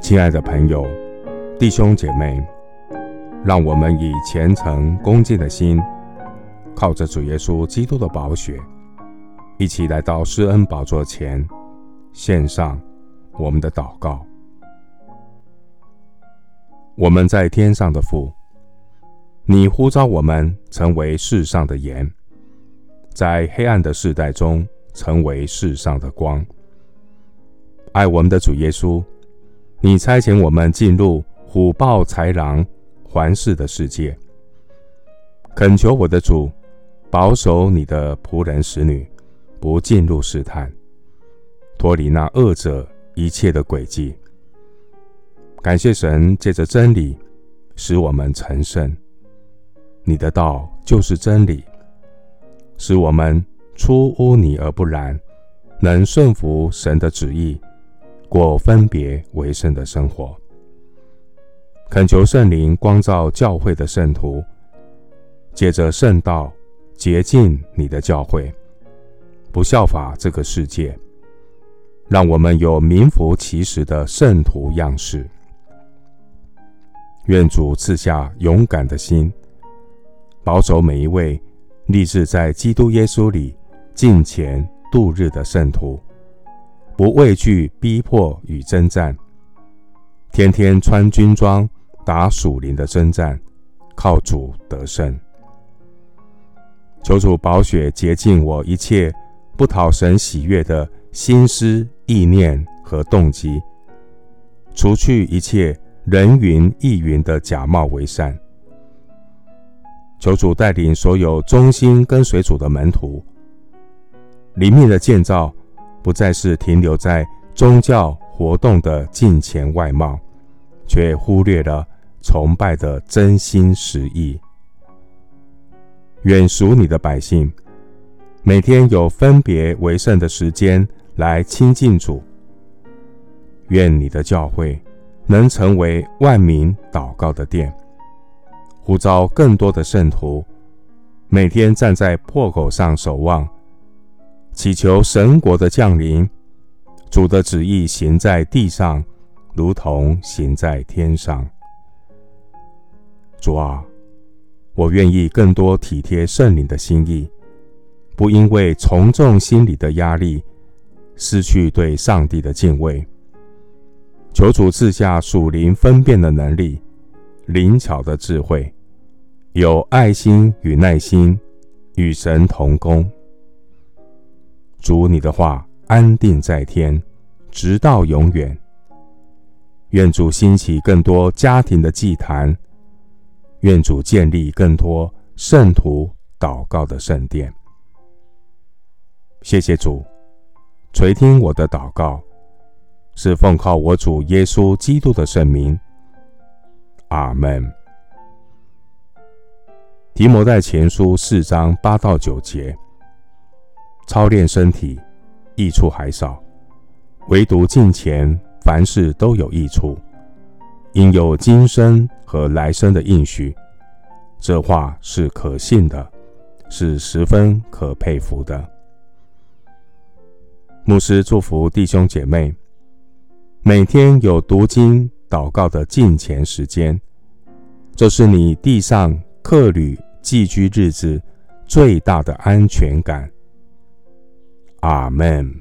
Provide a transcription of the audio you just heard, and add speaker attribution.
Speaker 1: 亲爱的朋友、弟兄姐妹，让我们以虔诚恭敬的心，靠着主耶稣基督的宝血，一起来到施恩宝座前，献上我们的祷告。我们在天上的父，你呼召我们成为世上的盐，在黑暗的世代中成为世上的光。爱我们的主耶稣。你差遣我们进入虎豹豺狼环视的世界，恳求我的主保守你的仆人使女不进入试探，脱离那恶者一切的诡计。感谢神借着真理使我们成圣，你的道就是真理，使我们出污泥而不染，能顺服神的旨意。过分别为圣的生活，恳求圣灵光照教会的圣徒，借着圣道洁净你的教会，不效法这个世界，让我们有名副其实的圣徒样式。愿主赐下勇敢的心，保守每一位立志在基督耶稣里敬虔度日的圣徒。不畏惧逼迫与征战，天天穿军装打属灵的征战，靠主得胜。求主宝血洁净我一切不讨神喜悦的心思意念和动机，除去一切人云亦云的假冒为善。求主带领所有忠心跟随主的门徒，灵命的建造。不再是停留在宗教活动的敬虔外貌，却忽略了崇拜的真心实意。愿属你的百姓每天有分别为圣的时间来亲近主。愿你的教会能成为万民祷告的殿，呼召更多的圣徒每天站在破口上守望。祈求神国的降临，主的旨意行在地上，如同行在天上。主啊，我愿意更多体贴圣灵的心意，不因为从众心理的压力，失去对上帝的敬畏。求主赐下属灵分辨的能力，灵巧的智慧，有爱心与耐心，与神同工。主，你的话安定在天，直到永远。愿主兴起更多家庭的祭坛，愿主建立更多圣徒祷告的圣殿。谢谢主，垂听我的祷告，是奉靠我主耶稣基督的圣名。阿门。提摩在前书四章八到九节。操练身体，益处还少；唯独敬虔，凡事都有益处，因有今生和来生的应许。这话是可信的，是十分可佩服的。牧师祝福弟兄姐妹，每天有读经、祷告的进前时间，这是你地上客旅寄居日子最大的安全感。阿门。